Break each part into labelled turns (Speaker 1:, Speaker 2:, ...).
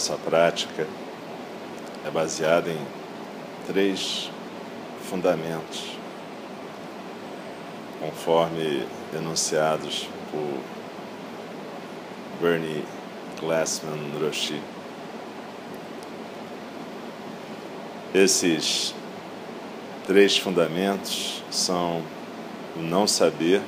Speaker 1: nossa prática é baseada em três fundamentos, conforme enunciados por Bernie Glassman Roshi. Esses três fundamentos são o não saber,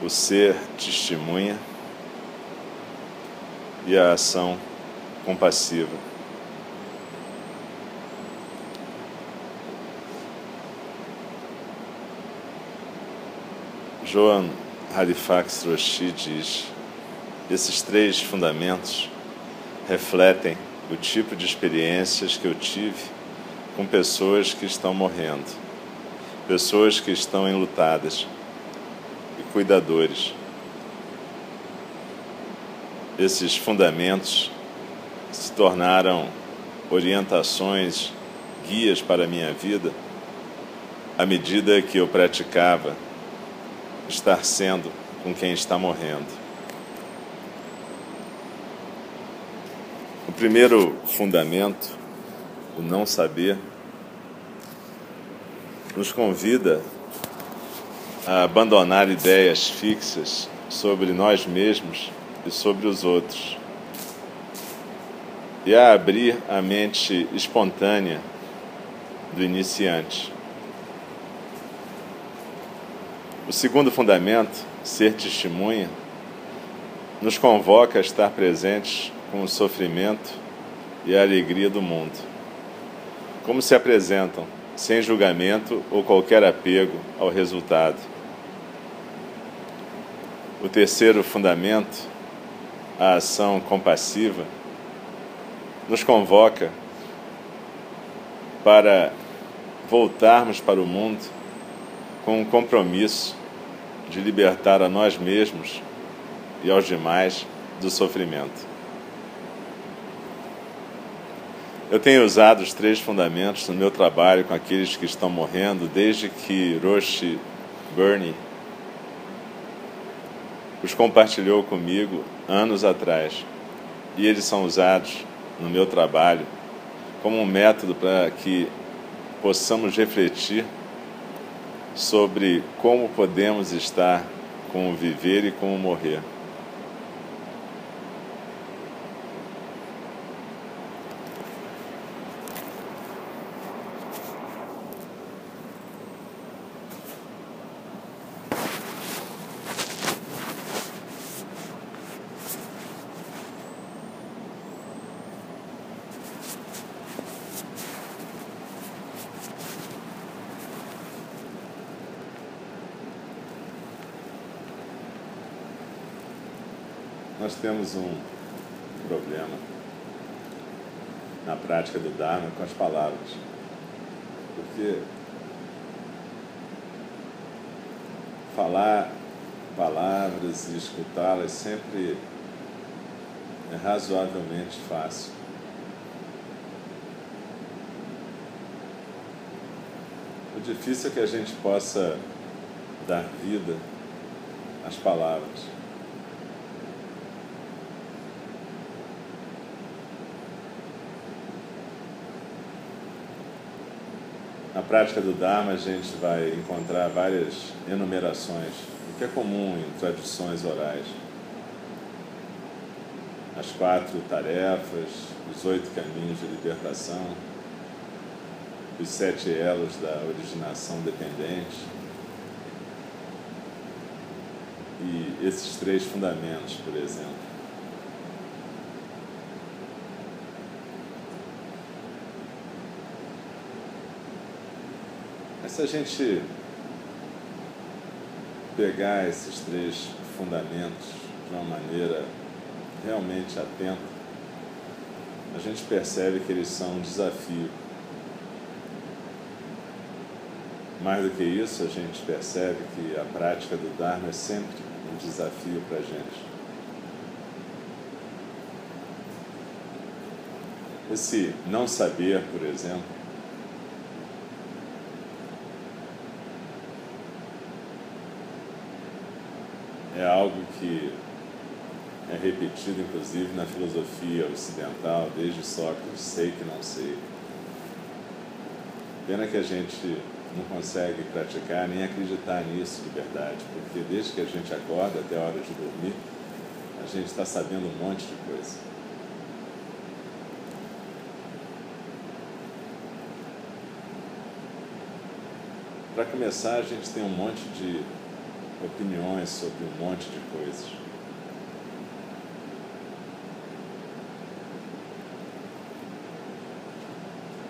Speaker 1: o ser testemunha e a ação compassiva. Joan Halifax Roshi diz: esses três fundamentos refletem o tipo de experiências que eu tive com pessoas que estão morrendo, pessoas que estão enlutadas e cuidadores. Esses fundamentos se tornaram orientações, guias para a minha vida à medida que eu praticava estar sendo com quem está morrendo. O primeiro fundamento, o não saber, nos convida a abandonar ideias fixas sobre nós mesmos e sobre os outros, e a abrir a mente espontânea do iniciante. O segundo fundamento, ser testemunha, nos convoca a estar presentes com o sofrimento e a alegria do mundo. Como se apresentam, sem julgamento ou qualquer apego ao resultado. O terceiro fundamento, a ação compassiva, nos convoca para voltarmos para o mundo com um compromisso de libertar a nós mesmos e aos demais do sofrimento. Eu tenho usado os três fundamentos no meu trabalho com aqueles que estão morrendo desde que Roshi Burney os compartilhou comigo anos atrás. E eles são usados no meu trabalho como um método para que possamos refletir sobre como podemos estar com o viver e com o morrer. nós temos um problema na prática do Dharma com as palavras. Porque falar palavras e escutá-las sempre é razoavelmente fácil. O difícil é que a gente possa dar vida às palavras. Prática do Dharma, a gente vai encontrar várias enumerações, o que é comum em tradições orais. As quatro tarefas, os oito caminhos de libertação, os sete elos da originação dependente e esses três fundamentos, por exemplo. Se a gente pegar esses três fundamentos de uma maneira realmente atenta, a gente percebe que eles são um desafio. Mais do que isso, a gente percebe que a prática do Dharma é sempre um desafio para a gente. Esse não saber, por exemplo, é algo que é repetido inclusive na filosofia ocidental, desde Sócrates, sei que não sei. Pena que a gente não consegue praticar nem acreditar nisso de verdade, porque desde que a gente acorda até a hora de dormir, a gente está sabendo um monte de coisa. Para começar, a gente tem um monte de opiniões sobre um monte de coisas.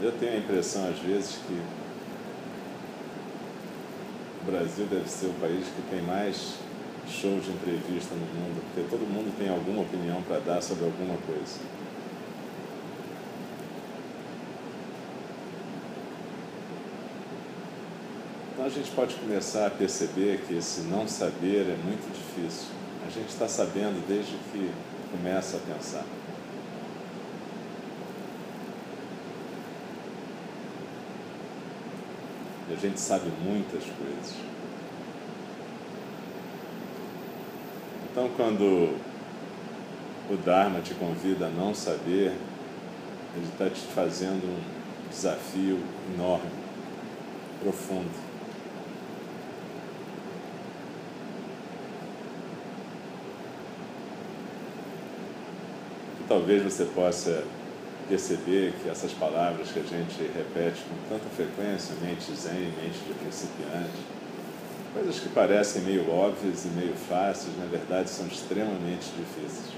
Speaker 1: Eu tenho a impressão, às vezes, que o Brasil deve ser o país que tem mais shows de entrevista no mundo, porque todo mundo tem alguma opinião para dar sobre alguma coisa. A gente pode começar a perceber que esse não saber é muito difícil. A gente está sabendo desde que começa a pensar. E a gente sabe muitas coisas. Então, quando o Dharma te convida a não saber, ele está te fazendo um desafio enorme, profundo. Talvez você possa perceber que essas palavras que a gente repete com tanta frequência, mente zen, mente de principiante, coisas que parecem meio óbvias e meio fáceis, na verdade são extremamente difíceis.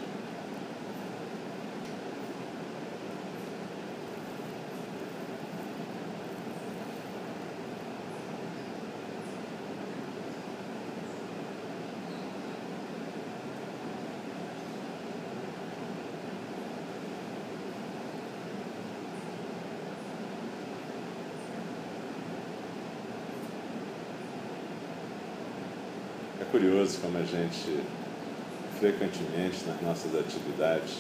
Speaker 1: Curioso como a gente, frequentemente nas nossas atividades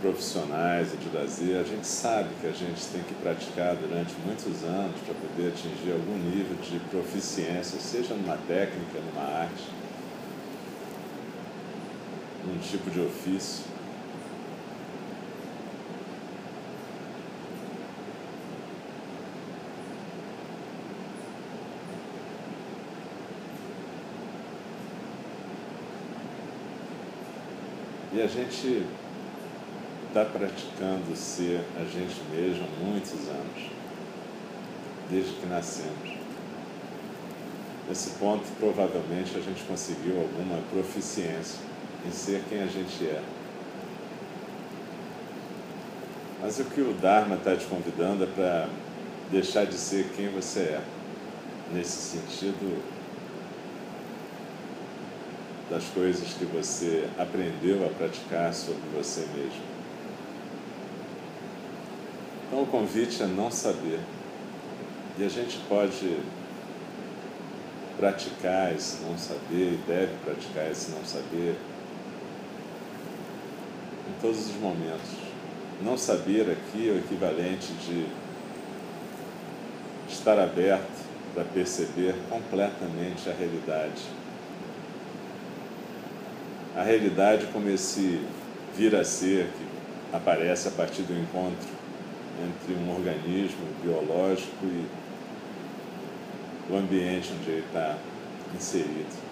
Speaker 1: profissionais e de lazer, a gente sabe que a gente tem que praticar durante muitos anos para poder atingir algum nível de proficiência, seja numa técnica, numa arte, num tipo de ofício. E a gente está praticando ser a gente mesmo há muitos anos, desde que nascemos. Nesse ponto, provavelmente, a gente conseguiu alguma proficiência em ser quem a gente é. Mas o que o Dharma está te convidando é para deixar de ser quem você é. Nesse sentido, das coisas que você aprendeu a praticar sobre você mesmo. Então, o convite é não saber. E a gente pode praticar esse não saber, e deve praticar esse não saber em todos os momentos. Não saber aqui é o equivalente de estar aberto para perceber completamente a realidade a realidade como esse vir a ser que aparece a partir do encontro entre um organismo biológico e o ambiente onde ele está inserido.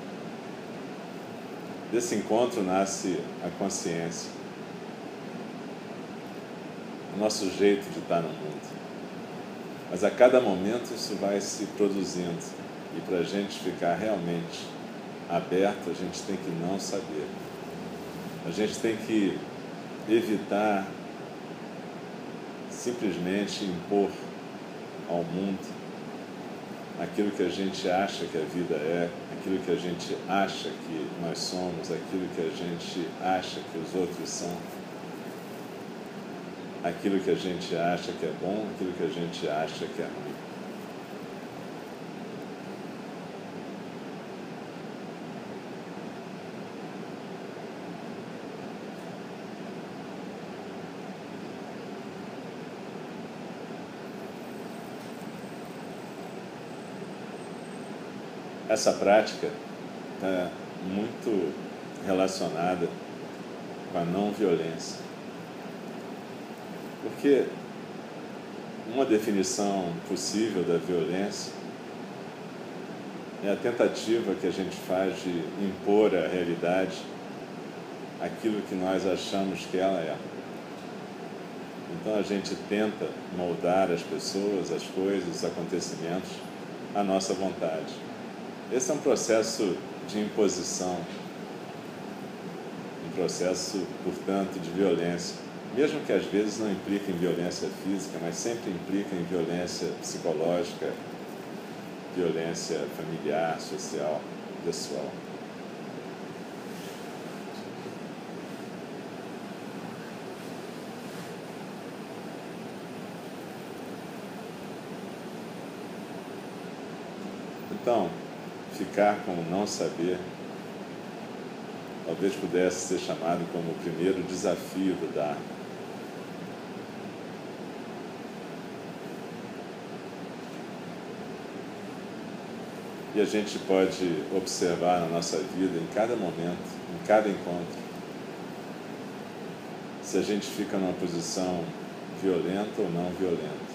Speaker 1: Desse encontro nasce a consciência, o nosso jeito de estar no mundo. Mas a cada momento isso vai se produzindo e para a gente ficar realmente aberto, a gente tem que não saber. A gente tem que evitar simplesmente impor ao mundo aquilo que a gente acha que a vida é, aquilo que a gente acha que nós somos, aquilo que a gente acha que os outros são, aquilo que a gente acha que é bom, aquilo que a gente acha que é ruim. Essa prática está muito relacionada com a não violência. Porque uma definição possível da violência é a tentativa que a gente faz de impor à realidade aquilo que nós achamos que ela é. Então a gente tenta moldar as pessoas, as coisas, os acontecimentos à nossa vontade. Esse é um processo de imposição, um processo, portanto, de violência, mesmo que às vezes não implique em violência física, mas sempre implica em violência psicológica, violência familiar, social, pessoal. Então, ficar com o não saber talvez pudesse ser chamado como o primeiro desafio do Dharma. E a gente pode observar na nossa vida, em cada momento, em cada encontro, se a gente fica numa posição violenta ou não violenta.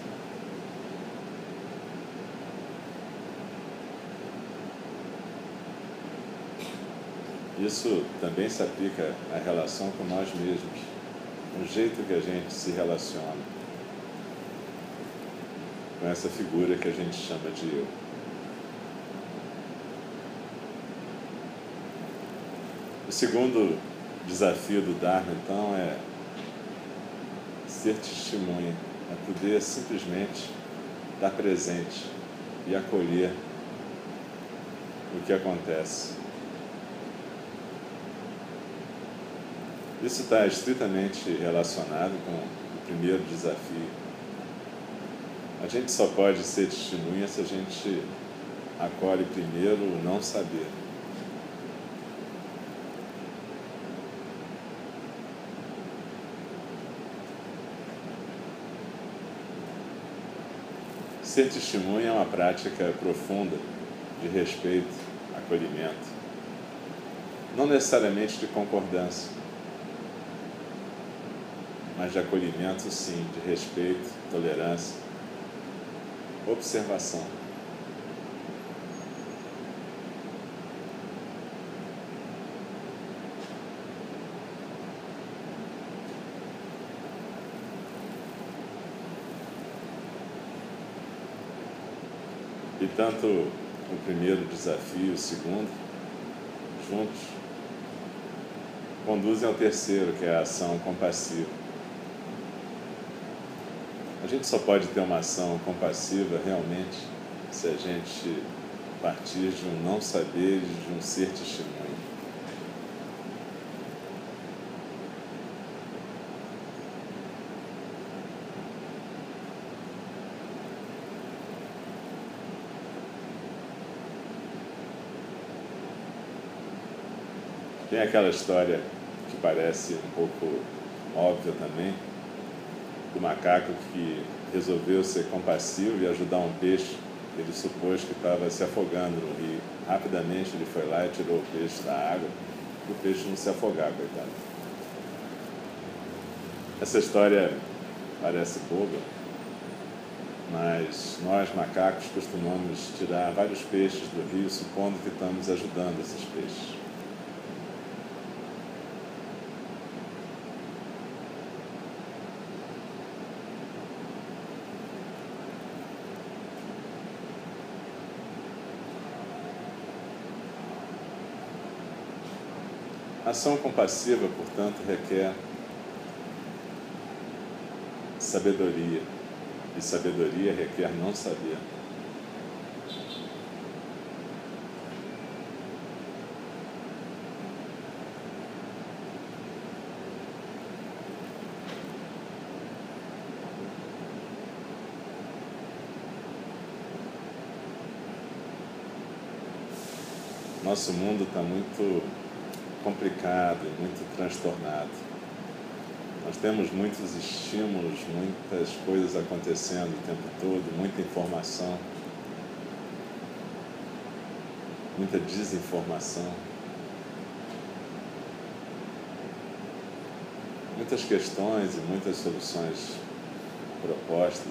Speaker 1: Isso também se aplica à relação com nós mesmos, o jeito que a gente se relaciona com essa figura que a gente chama de eu. O segundo desafio do Dharma, então, é ser testemunha, é poder simplesmente estar presente e acolher o que acontece. Isso está estritamente relacionado com o primeiro desafio. A gente só pode ser testemunha se a gente acolhe primeiro o não saber. Ser testemunha é uma prática profunda de respeito, acolhimento, não necessariamente de concordância mas de acolhimento, sim, de respeito, tolerância, observação. E tanto o primeiro desafio, o segundo, juntos, conduzem ao terceiro, que é a ação compassiva. A gente só pode ter uma ação compassiva realmente se a gente partir de um não saber de um ser testemunho. Tem aquela história que parece um pouco óbvia também, do macaco que resolveu ser compassivo e ajudar um peixe. Ele supôs que estava se afogando no rio. Rapidamente ele foi lá e tirou o peixe da água, para o peixe não se afogar, coitado. Essa história parece boba, mas nós macacos costumamos tirar vários peixes do rio supondo que estamos ajudando esses peixes. Ação compassiva, portanto, requer sabedoria. E sabedoria requer não saber. Nosso mundo está muito complicado, muito transtornado. Nós temos muitos estímulos, muitas coisas acontecendo o tempo todo, muita informação, muita desinformação. Muitas questões e muitas soluções propostas.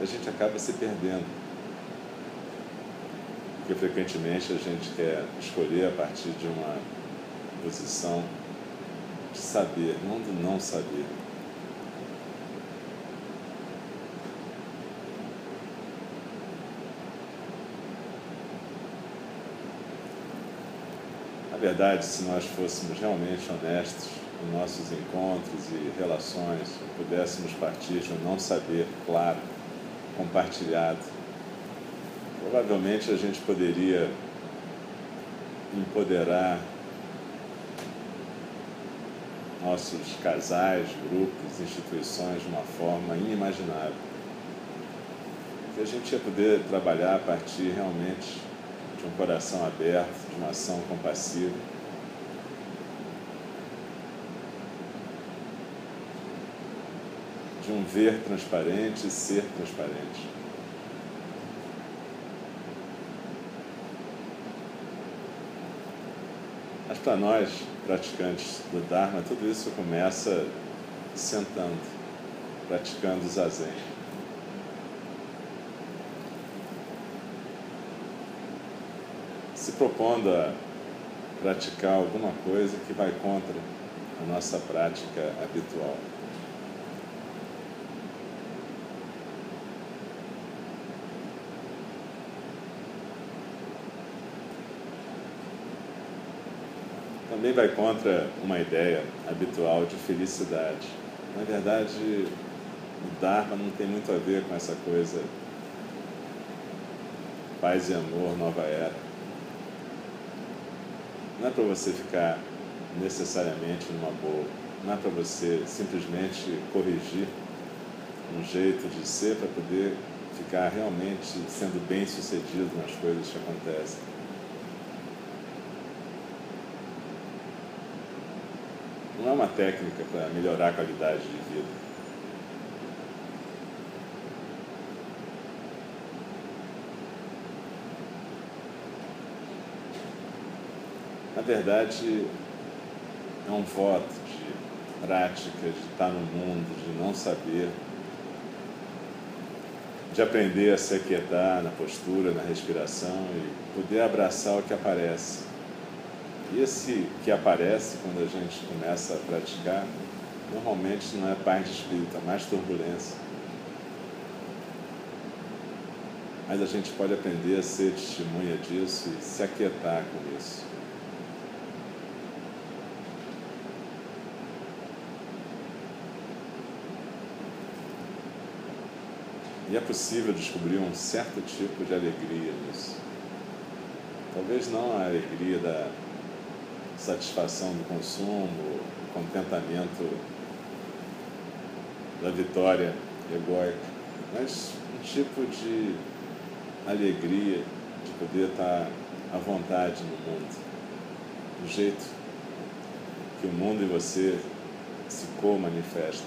Speaker 1: A gente acaba se perdendo. Porque frequentemente a gente quer escolher a partir de uma posição de saber, não do não saber. Na verdade, se nós fôssemos realmente honestos em nossos encontros e relações, pudéssemos partir de um não saber claro, compartilhado, provavelmente a gente poderia empoderar nossos casais, grupos, instituições de uma forma inimaginável. Que a gente ia poder trabalhar a partir realmente de um coração aberto, de uma ação compassiva. De um ver transparente e ser transparente. Para nós, praticantes do Dharma, tudo isso começa sentando, praticando o zazen. Se propondo a praticar alguma coisa que vai contra a nossa prática habitual. Também vai contra uma ideia habitual de felicidade. Na verdade, o Dharma não tem muito a ver com essa coisa paz e amor, nova era. Não é para você ficar necessariamente numa boa. Não é para você simplesmente corrigir um jeito de ser para poder ficar realmente sendo bem sucedido nas coisas que acontecem. Não é uma técnica para melhorar a qualidade de vida. Na verdade, é um voto de prática, de estar no mundo, de não saber, de aprender a se aquietar na postura, na respiração e poder abraçar o que aparece esse que aparece quando a gente começa a praticar, normalmente não é paz de espírito, é mais turbulência. Mas a gente pode aprender a ser testemunha disso e se aquietar com isso. E é possível descobrir um certo tipo de alegria nisso. Talvez não a alegria da satisfação do consumo, contentamento da vitória egóica, mas um tipo de alegria de poder estar à vontade no mundo, do jeito que o mundo e você se co-manifestam.